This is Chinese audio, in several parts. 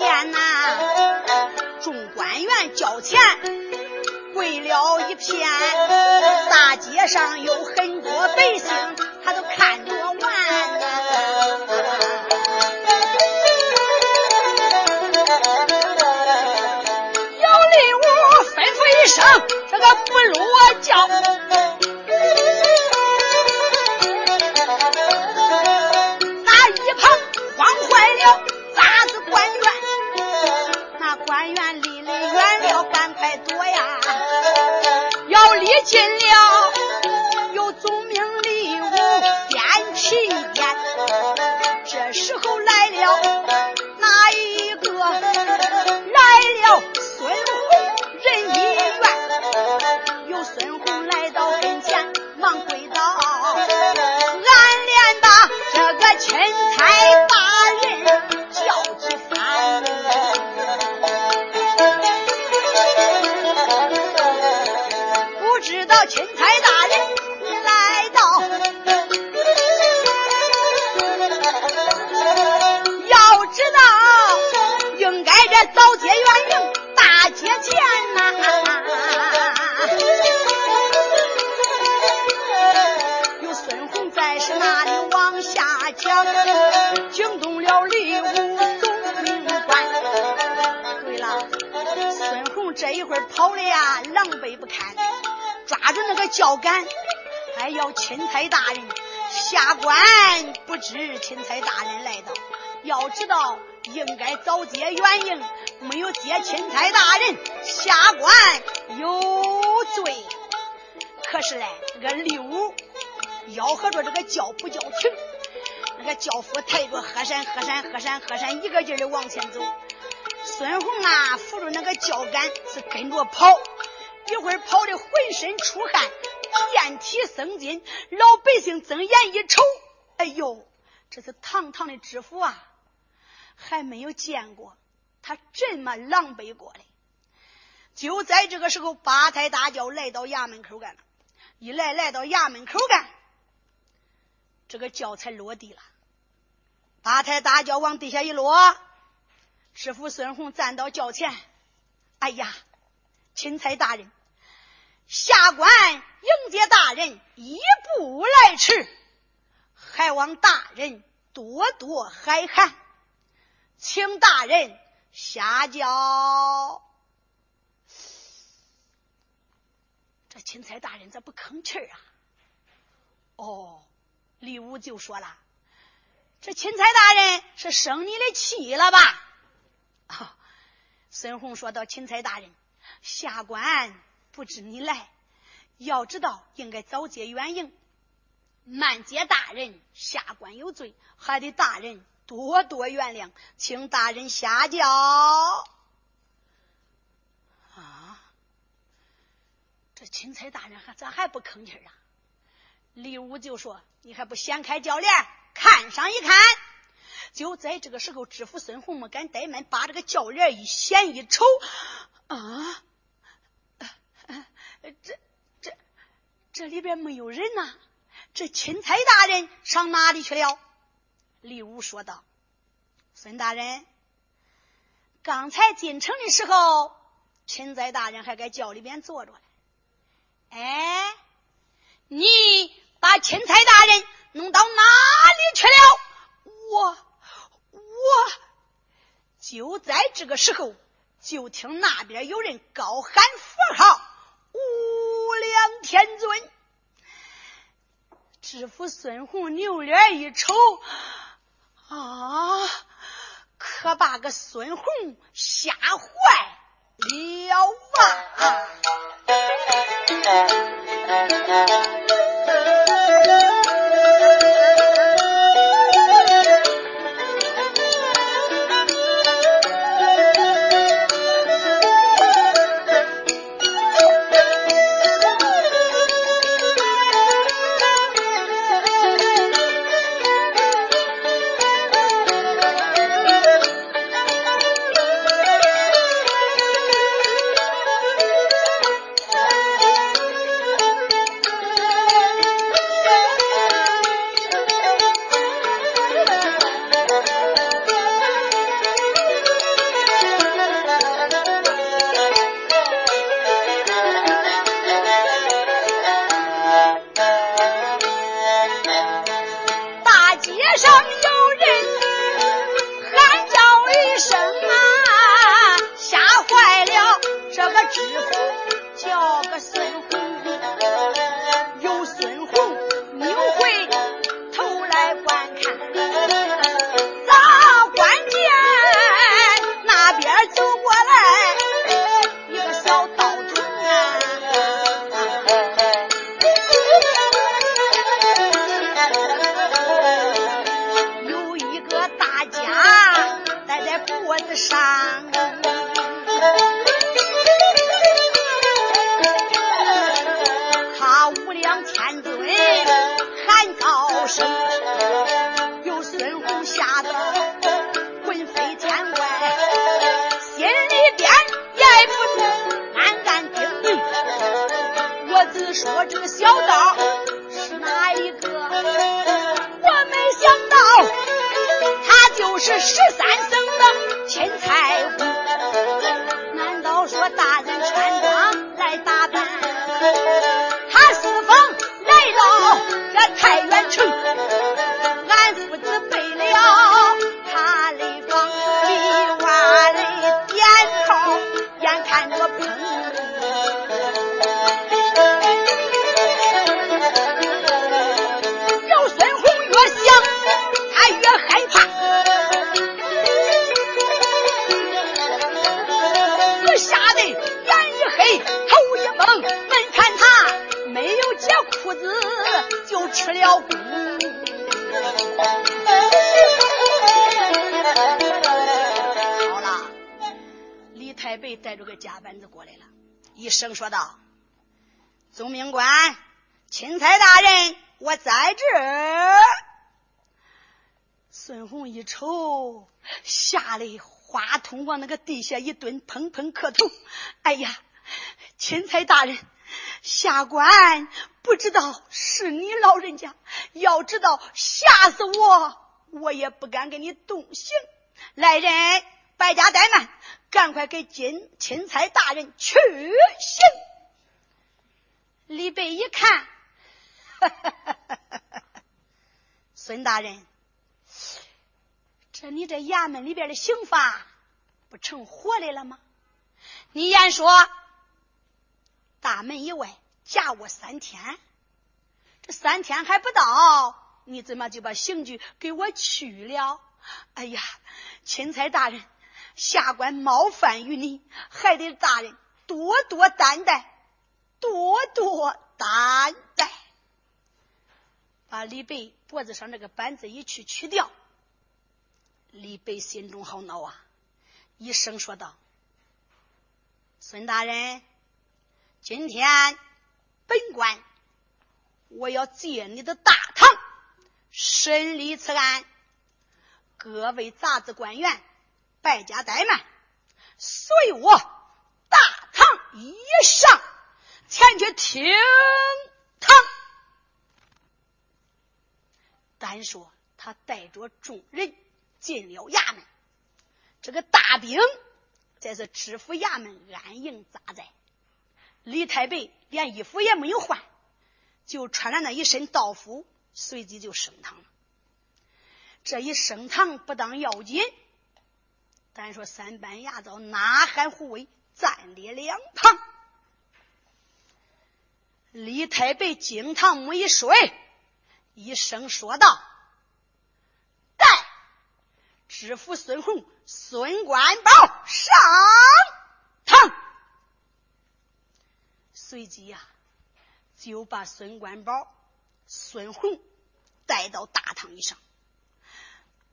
见呐、众官员交钱跪了一片，大街上有很多百姓，他都看着完。姚礼武吩咐一声，这个不落叫。理不看，抓住那个轿杆，还要钦差大人下官不知钦差大人来到，要知道应该早接元营，没有接钦差大人下官有罪。可是嘞，那个李武吆喝着这个轿不叫停，那个轿夫抬着河山河山河山河山一个劲的往前走。孙红啊，扶着那个轿杆是跟着跑，一会儿跑的浑身出汗，遍体生津。老百姓睁眼一瞅，哎呦，这是堂堂的知府啊，还没有见过他这么狼狈过的。就在这个时候，八抬大轿来到衙门口干了，一来来到衙门口干，这个轿才落地了。八抬大轿往地下一落，知府孙红站到轿前，哎呀，钦差大人，下官迎接大人一步来迟，还望大人。多多海涵，请大人下轿。这钦差大人咋不吭气啊？哦，李武就说了：“这钦差大人是生你的气了吧？”啊，孙红说道：“钦差大人，下官不知你来，要知道应该早接远迎。”慢接大人，下官有罪，还得大人多多原谅，请大人下轿。啊，这钦差大人还咋还不吭气啊？李武就说：“你还不掀开轿帘看上一看？”就在这个时候，知府孙红没敢怠慢，把这个轿帘一掀一瞅，啊，这这这里边没有人呐。这钦差大人上哪里去了？李武说道：“孙大人，刚才进城的时候，钦差大人还在轿里边坐着呢。哎，你把钦差大人弄到哪里去了？我我就在这个时候，就听那边有人高喊佛号：‘无量天尊。’”知府孙红扭脸一瞅，啊，可把个孙红吓坏了啊！往那个地下一蹲，砰砰磕头。哎呀，钦差大人，下官不知道是你老人家，要知道吓死我，我也不敢给你动刑。来人，败家怠慢，赶快给金钦差大人去刑。李白一看，哈哈哈哈哈！孙大人。这你这衙门里边的刑法不成活的了吗？你言说大门以外夹我三天，这三天还不到，你怎么就把刑具给我去了？哎呀，钦差大人，下官冒犯于你，还得大人多多担待，多多担待。把李白脖子上这个板子一去去掉。李白心中好恼啊！一声说道：“孙大人，今天本官我要借你的大堂审理此案。各位杂子官员，败家怠慢，随我大堂以上前去听堂。”单说他带着众人。进了衙门，这个大兵在这知府衙门安营扎寨。李太白连衣服也没有换，就穿着那一身道服，随即就升堂了。这一升堂不当要紧，单说三班牙皂呐喊护卫站立两旁。李太白惊堂木一摔，一声说道。知府孙红、孙官宝上堂，随即呀，就把孙官宝、孙红带到大堂以上。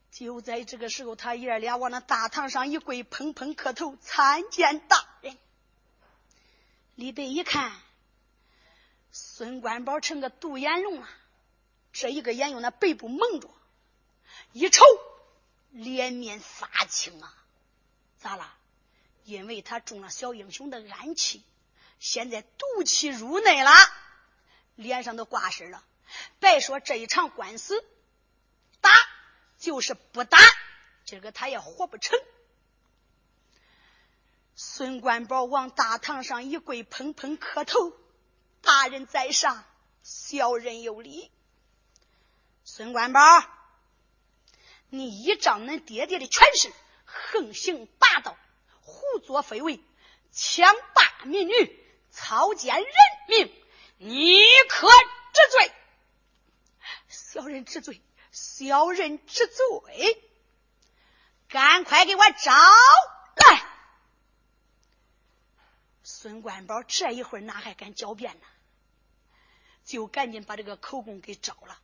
就在这个时候，他爷俩往那大堂上一跪，砰砰磕头，参见大人。李白一看，孙官宝成个独眼龙了，这一个眼用那白布蒙着，一瞅。脸面发青啊，咋了？因为他中了小英雄的暗器，现在毒气入内了，脸上都挂色了。别说这一场官司打，就是不打，今个他也活不成。孙官宝往大堂上一跪，砰砰磕头：“大人在上，小人有礼。”孙官宝。你依仗恁爹爹的权势，横行霸道，胡作非为，强霸民女，操奸人命，你可知罪？小人知罪，小人知罪。赶快给我招来！孙官宝这一会儿哪还敢狡辩呢？就赶紧把这个口供给招了。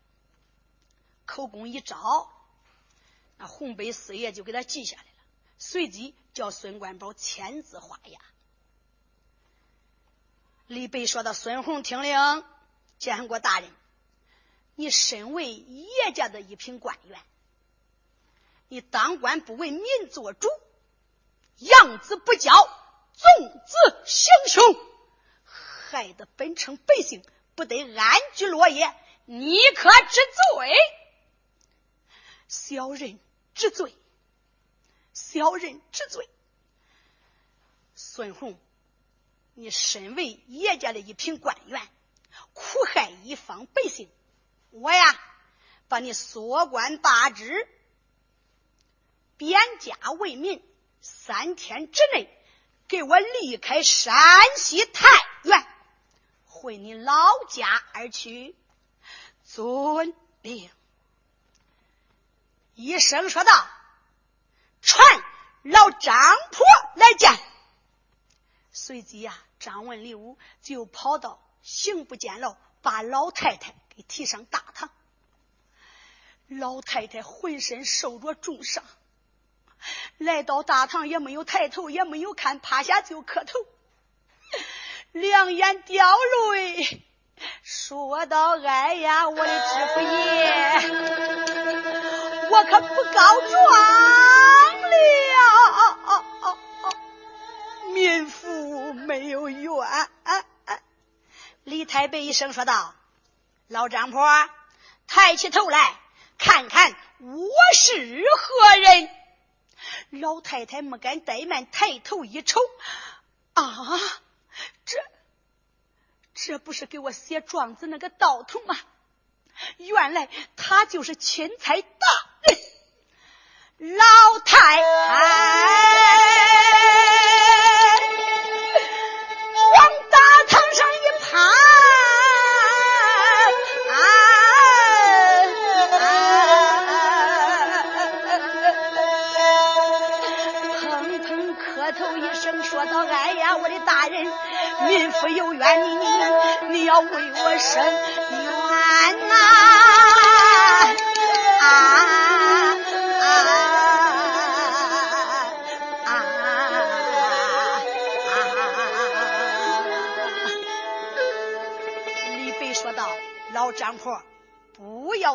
口供一招。那红北四爷就给他记下来了，随即叫孙官宝签字画押。李白说道：“孙红听令，建国大人，你身为叶家的一品官员，你当官不为民做主，养子不教，纵子行凶，害得本城百姓不得安居乐业，你可知罪？小人知罪，小人知罪。孙红，你身为叶家的一品官员，苦害一方百姓，我呀，把你缩官罢职，贬家为民，三天之内给我离开山西太原，回你老家而去。遵命。一声说道：“传老张婆来见。”随即呀，张文礼武就跑到刑部监牢，把老太太给提上大堂。老太太浑身受着重伤，来到大堂也没有抬头，也没有看，趴下就磕头，两眼掉泪，说道：“哎呀，我的知府爷，我可不告状了。”民妇没有冤。李太白一声说道：“老张婆，抬起头来看看我是何人。”老太太没敢怠慢，抬头一瞅，啊，这这不是给我写状子那个道童吗？原来他就是钦差大人 老太太。民妇有冤，你你你要为我伸冤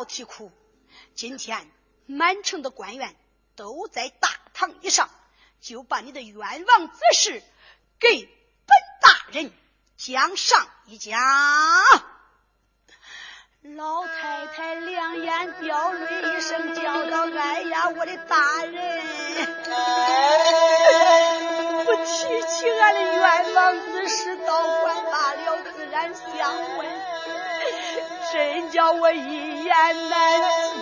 啼哭。今天满城的官员都在大堂以上，就把你的冤枉之事给本大。”人讲上一讲，老太太两眼掉泪，一声叫道：“哎呀，我的大人，不提起俺的冤枉之事，倒管罢了，自然相问，真叫我一言难尽。”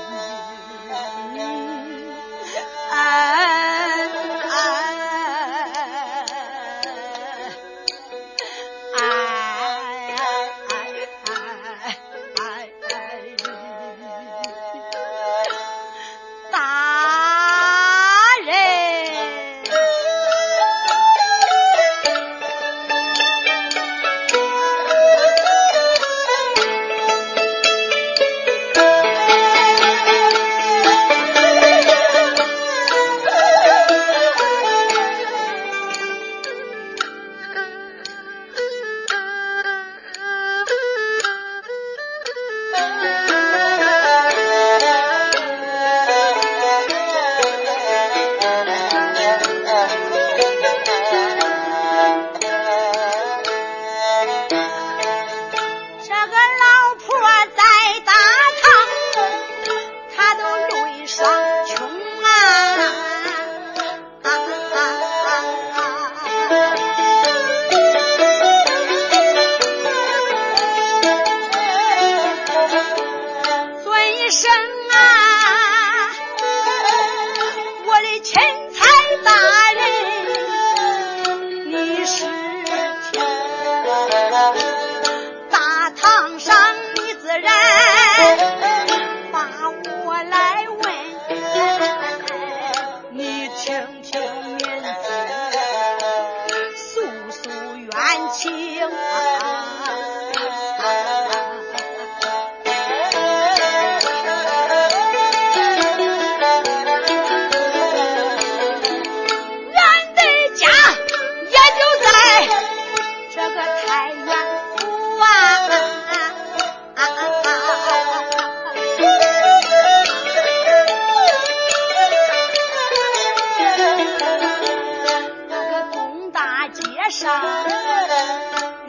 上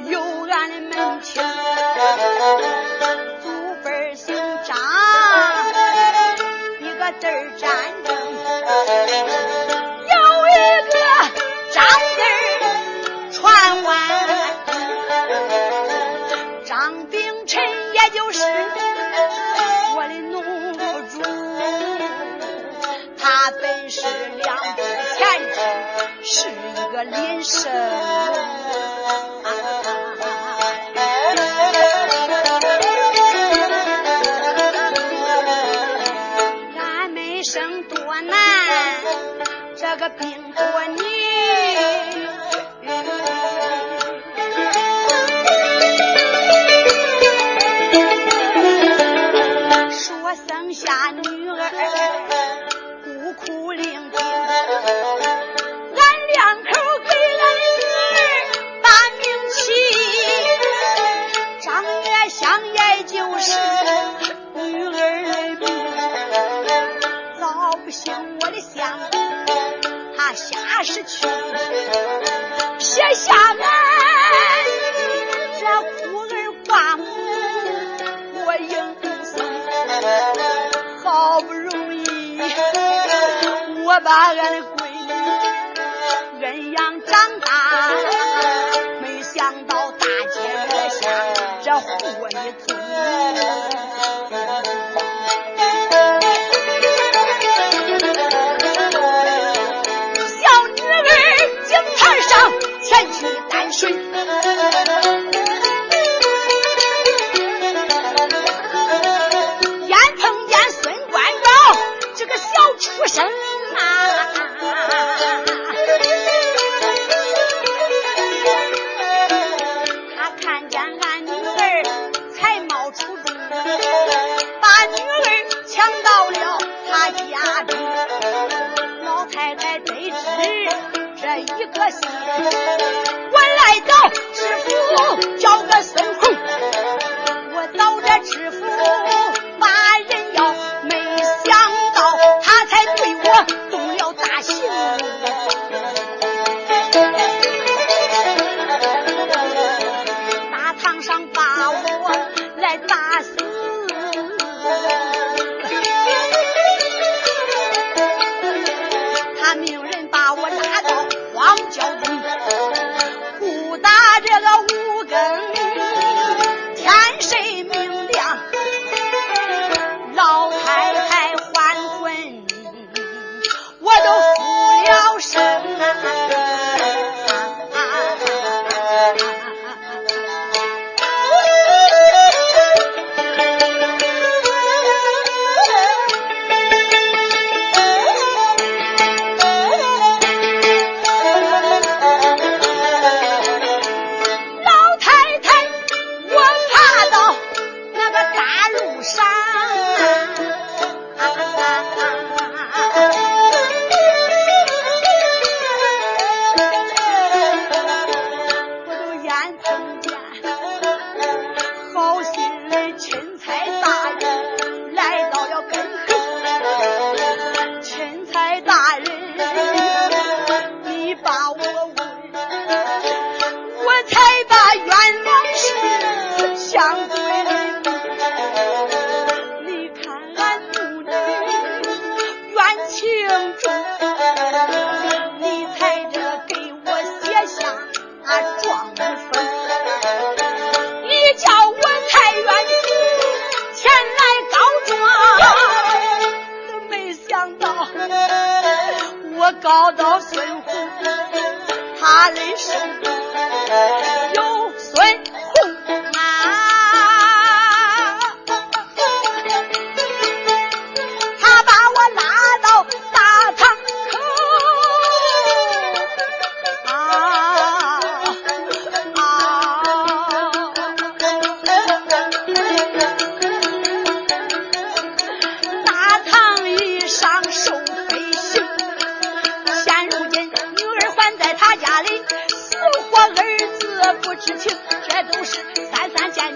有俺的门庭，祖辈姓张，一个字儿。人生。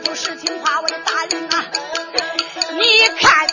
就是听话我的大人啊。你看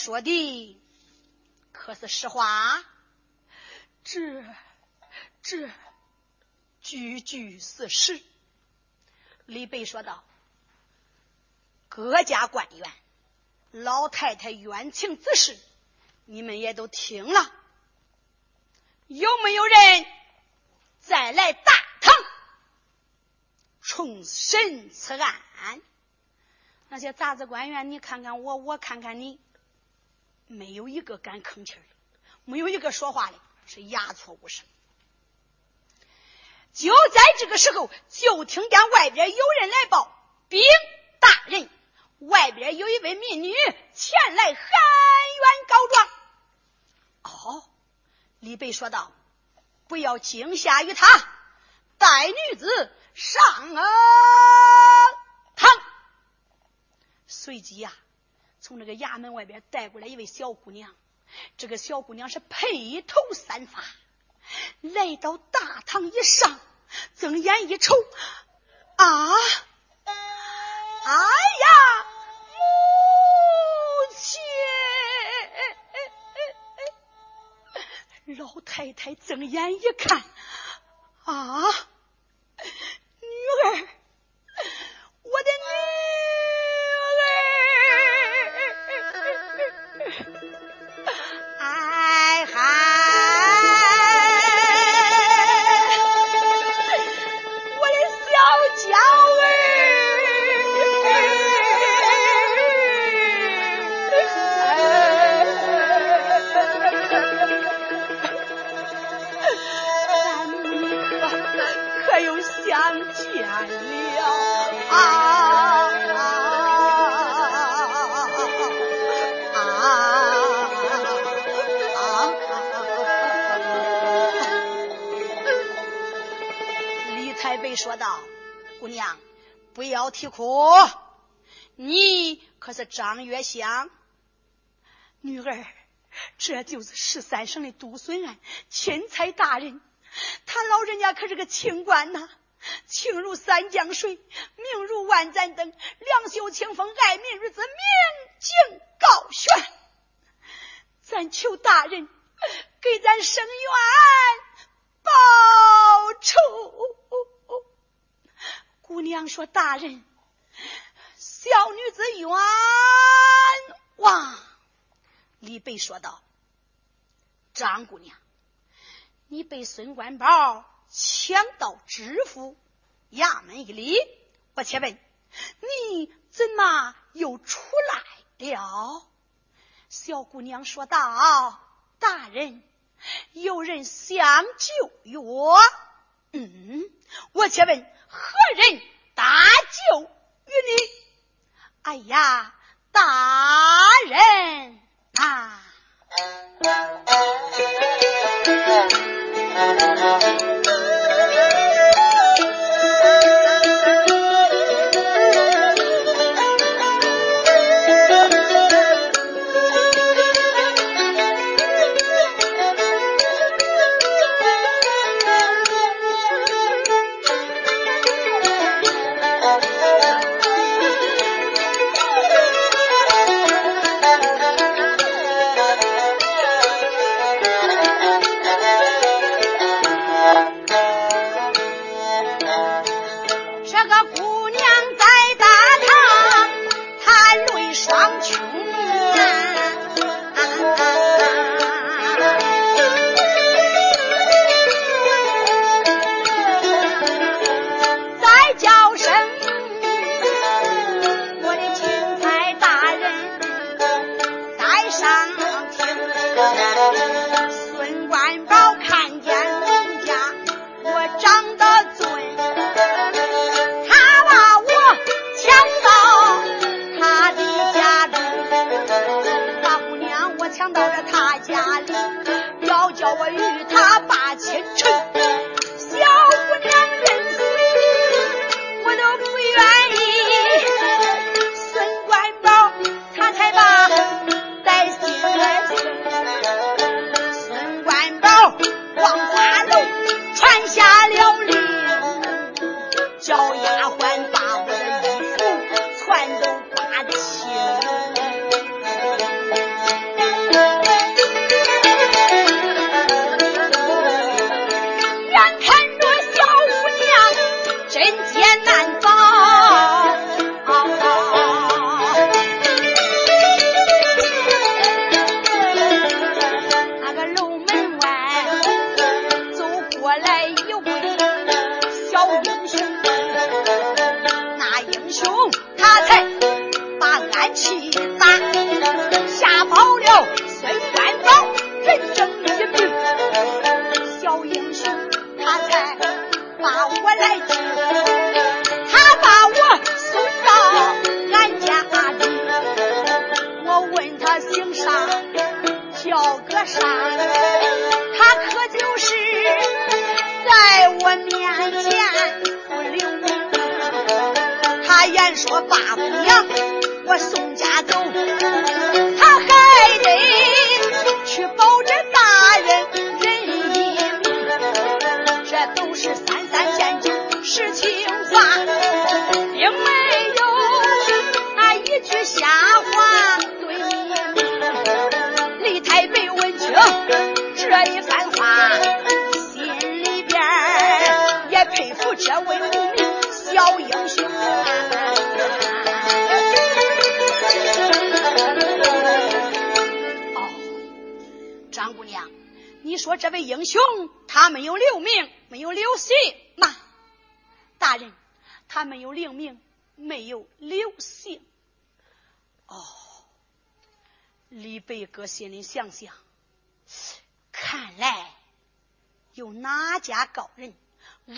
说的可是实话？这这句句是实。李贝说道：“各家官员，老太太冤情之事，你们也都听了。有没有人再来大堂重审此案？那些杂志官员，你看看我，我看看你，没有一个敢吭气的，没有一个说话的，是哑错无声。”就在这个时候，就听见外边有人来报：“禀大人，外边有一位民女前来喊冤告状。”哦，李白说道：“不要惊吓于他，带女子上堂。”随即呀，从这个衙门外边带过来一位小姑娘，这个小姑娘是披头散发。来到大堂一上，睁眼一瞅，啊！哎呀，母亲！老太太睁眼一看，啊，女儿，说道：“姑娘，不要啼哭，你可是张月香女儿，这就是十三省的督孙案，钦差大人，他老人家可是个清官呐，情如三江水，命如万盏灯，两袖清风，爱民如子，明镜高悬。咱求大人给咱生冤报仇。”姑娘说：“大人，小女子冤枉。”李白说道：“张姑娘，你被孙官宝抢到知府衙门一里，我且问你怎么又出来了？”小姑娘说道：“大人，有人相救于我。嗯，我且问。”何人搭救于你？哎呀，大人啊！心里想想，看来有哪家高人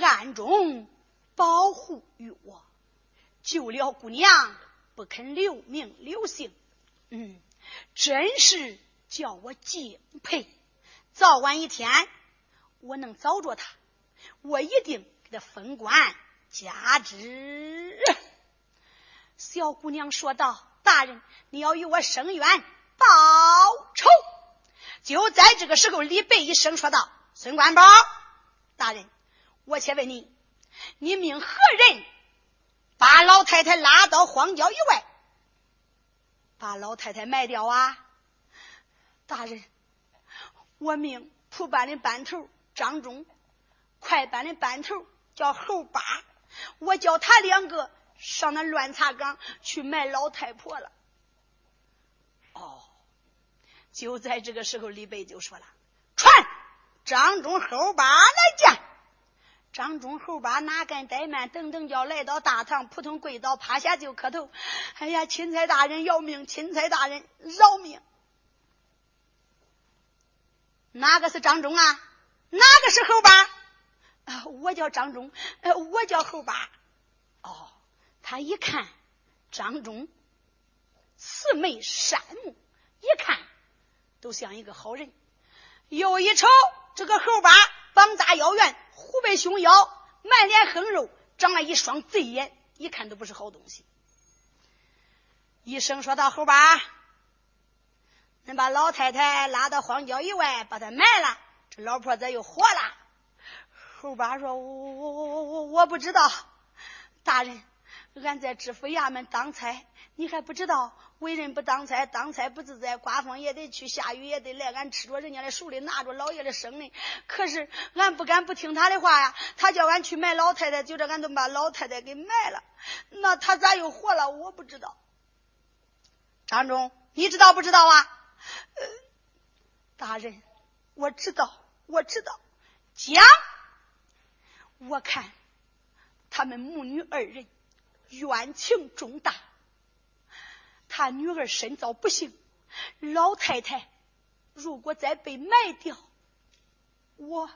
暗中保护于我，救了姑娘，不肯留名留姓。嗯，真是。叫我敬佩，早晚一天我能找着他，我一定给他封官加职。小姑娘说道：“大人，你要与我伸冤报仇。”就在这个时候，李白一声说道：“孙官宝，大人，我且问你，你命何人把老太太拉到荒郊以外，把老太太埋掉啊？”大人，我命蒲班的班头张忠，快班的班头叫侯八，我叫他两个上那乱茶岗去埋老太婆了。就在这个时候，李白就说了：“传张忠、侯八来见。”张忠、侯八哪敢怠慢，噔噔叫来到大堂，扑通跪倒，趴下就磕头：“哎呀，钦差大人饶命！钦差大人饶命！”哪个是张忠啊？哪个是侯八？啊，我叫张忠，呃，我叫侯八。哦，他一看张忠慈眉善目，一看都像一个好人。又一瞅这个猴八，膀大腰圆，虎背熊腰，满脸横肉，长了一双贼眼，一看都不是好东西。一声说道：“猴八。”恁把老太太拉到荒郊以外，把她埋了，这老婆子又活了。猴八说：“我我我我我我不知道，大人，俺在知府衙门当差，你还不知道，为人不当差，当差不自在，刮风也得去，下雨也得来，俺吃着人家的手里，拿着老爷的生的，可是俺不敢不听他的话呀。他叫俺去卖老太太，就这俺都把老太太给卖了，那他咋又活了？我不知道。张忠，你知道不知道啊？”呃，大人，我知道，我知道。讲，我看他们母女二人冤情重大。他女儿身遭不幸，老太太如果再被埋掉，我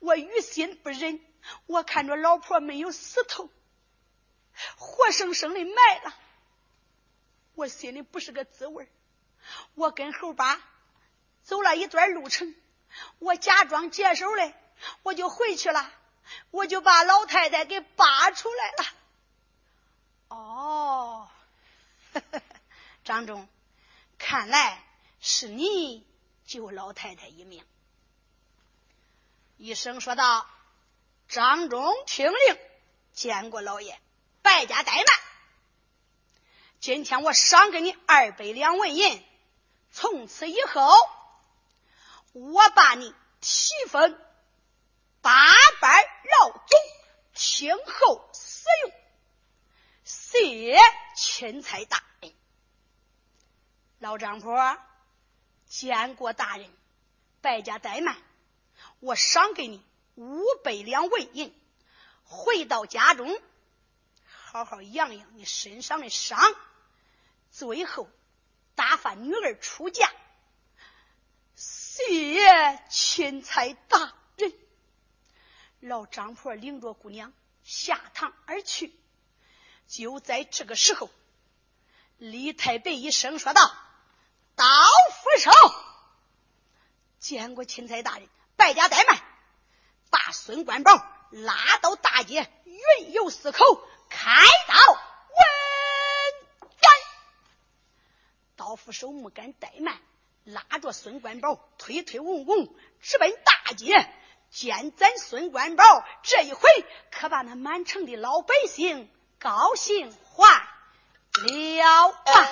我于心不忍。我看着老婆没有死透，活生生的埋了，我心里不是个滋味我跟猴八走了一段路程，我假装解手嘞，我就回去了，我就把老太太给扒出来了。哦，张忠，看来是你救老太太一命。医生说道：“张忠听令，见过老爷，败家怠慢。今天我赏给你二百两纹银。”从此以后，我把你提分八班老总，听候使用。谢钦差大人，老张婆见过大人，败家怠慢，我赏给你五百两纹银，回到家中，好好养养你身上的伤，最后。打发女儿出嫁，谢钦差大人。老张婆领着姑娘下堂而去。就在这个时候，李太白一声说道：“刀斧手，见过钦差大人，败家怠慢，把孙官宝拉到大街，云游四口，开刀问。”老副手没敢怠慢，拉着孙官宝推推拱拱直奔大街。见咱孙官宝这一回，可把那满城的老百姓高兴坏了吧！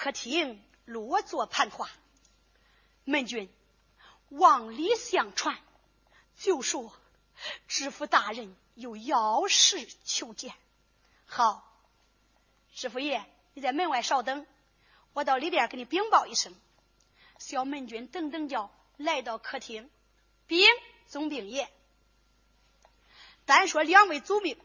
客厅落座盘话。门军往里相传，就说知府大人有要事求见。好，知府爷，你在门外稍等，我到里边给你禀报一声。小门军等等叫来到客厅，禀总兵爷。单说两位祖命。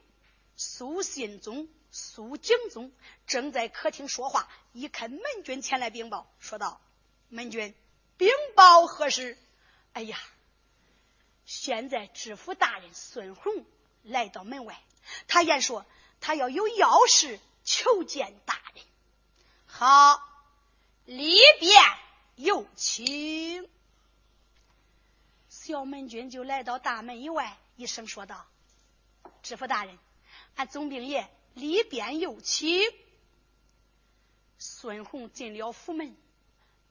苏信宗、苏景宗正在客厅说话，一看门军前来禀报，说道：“门军，禀报何事？”哎呀，现在知府大人孙红来到门外，他言说他要有要事求见大人。好，里边有请。小门军就来到大门以外，一声说道：“知府大人。”俺总兵爷里边又请。孙红进了府门，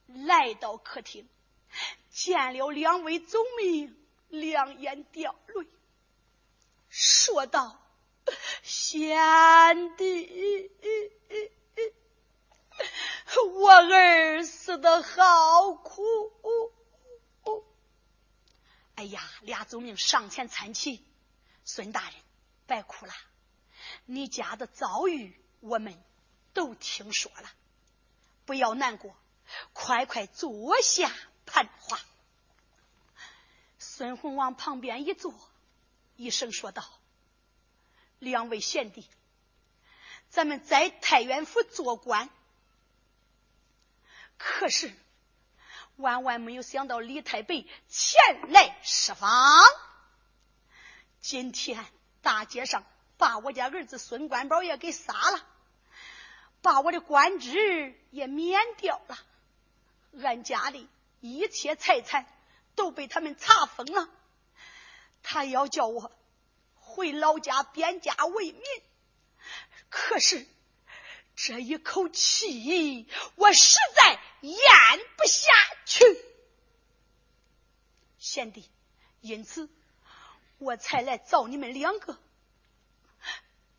来到客厅，见了两位总兵，两眼掉泪，说道：“贤弟，我儿死的好苦。”哎呀，俩总兵上前搀起，孙大人，别哭了。你家的遭遇，我们都听说了，不要难过，快快坐下谈话。孙红往旁边一坐，一声说道：“两位贤弟，咱们在太原府做官，可是万万没有想到李太白前来释放。今天大街上。”把我家儿子孙官宝也给杀了，把我的官职也免掉了，俺家里一切财产都被他们查封了。他要叫我回老家边家为民，可是这一口气我实在咽不下去，贤弟，因此我才来找你们两个。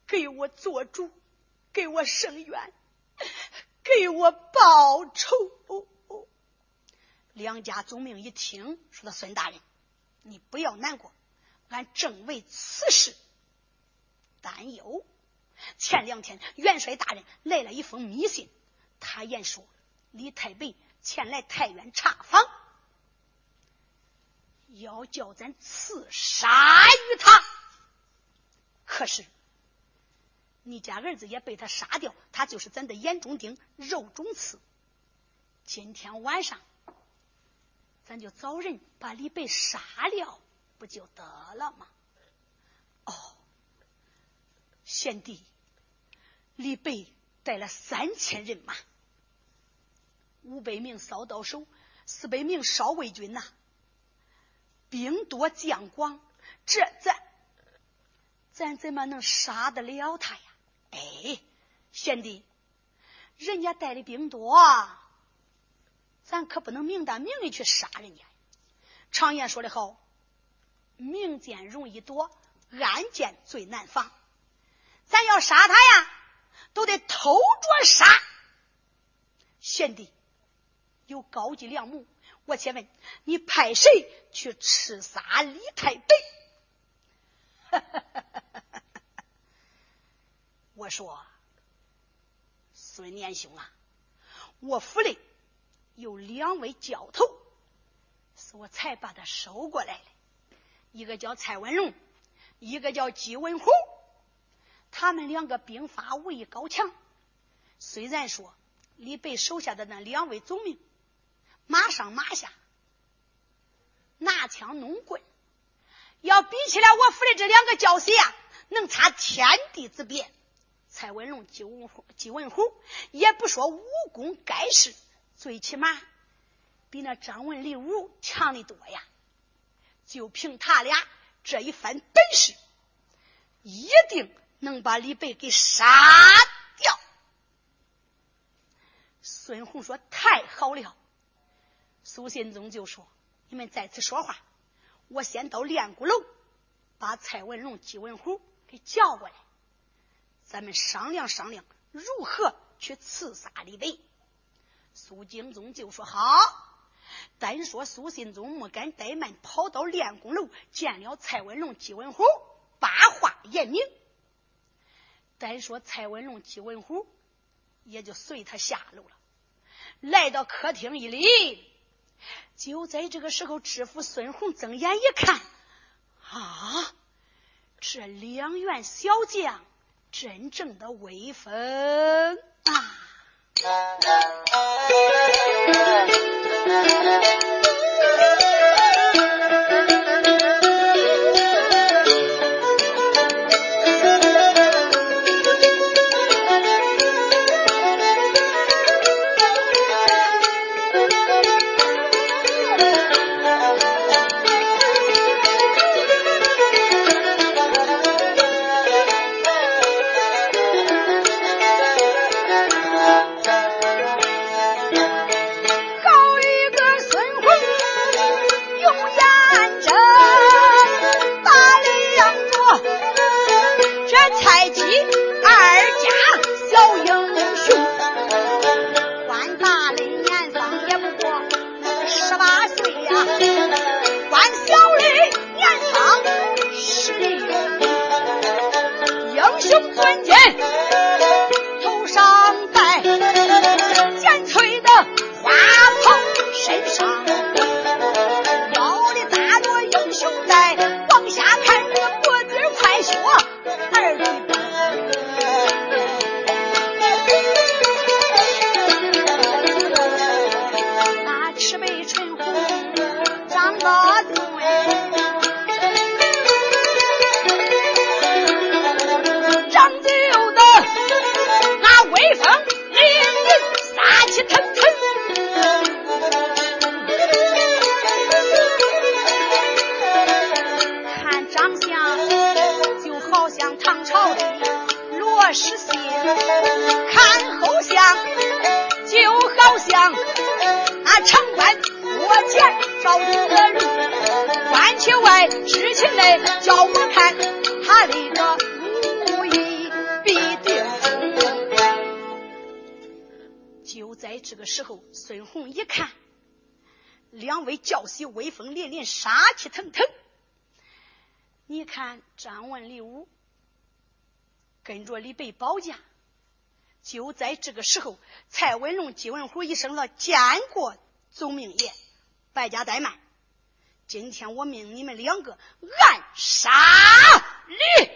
给我做主，给我伸冤，给我报仇。两家总命一听，说：“的孙大人，你不要难过，俺正为此事担忧。前两天元帅大人来了一封密信，他言说李太白前来太原查访，要叫咱刺杀于他。可是。”你家儿子也被他杀掉，他就是咱的眼中钉、肉中刺。今天晚上，咱就找人把李白杀了，不就得了吗？哦，贤弟，李白带了三千人马，五百名扫刀手，四百名少尉军呐，兵多将广，这咱咱怎么能杀得了他呀？哎，贤弟，人家带的兵多，咱可不能明打明的去杀人家。常言说的好，明箭容易躲，暗箭最难防。咱要杀他呀，都得偷着杀。贤弟，有高级良母，我且问你，派谁去刺杀李太白？哈哈哈我说，孙年兄啊，我府里有两位教头，是我才把他收过来的，一个叫蔡文龙，一个叫姬文虎。他们两个兵法武艺高强，虽然说李白手下的那两位总兵马上马下，拿枪弄棍。要比起来，我府里这两个教习啊，能差天地之别。蔡文龙、姬文虎、姬文虎，也不说武功盖世，最起码比那张文、李武强的多呀。就凭他俩这一番本事，一定能把李白给杀掉。孙红说：“太好了。”苏信宗就说：“你们在此说话。”我先到练鼓楼，把蔡文龙、姬文虎给叫过来，咱们商量商量如何去刺杀李北。苏景宗就说好。单说苏信宗没敢怠慢，跑到练功楼见了蔡文龙、纪文虎，八话言明。单说蔡文龙、纪文虎也就随他下楼了，来到客厅一里。就在这个时候，知府孙红睁眼一看，啊，这两员小将真正的威风啊！教习威风凛凛，杀气腾腾。你看张文、李武跟着李白保驾，就在这个时候，蔡文龙、姬文虎一声了：“见过总命爷，败家怠慢。今天我命你们两个暗杀李。”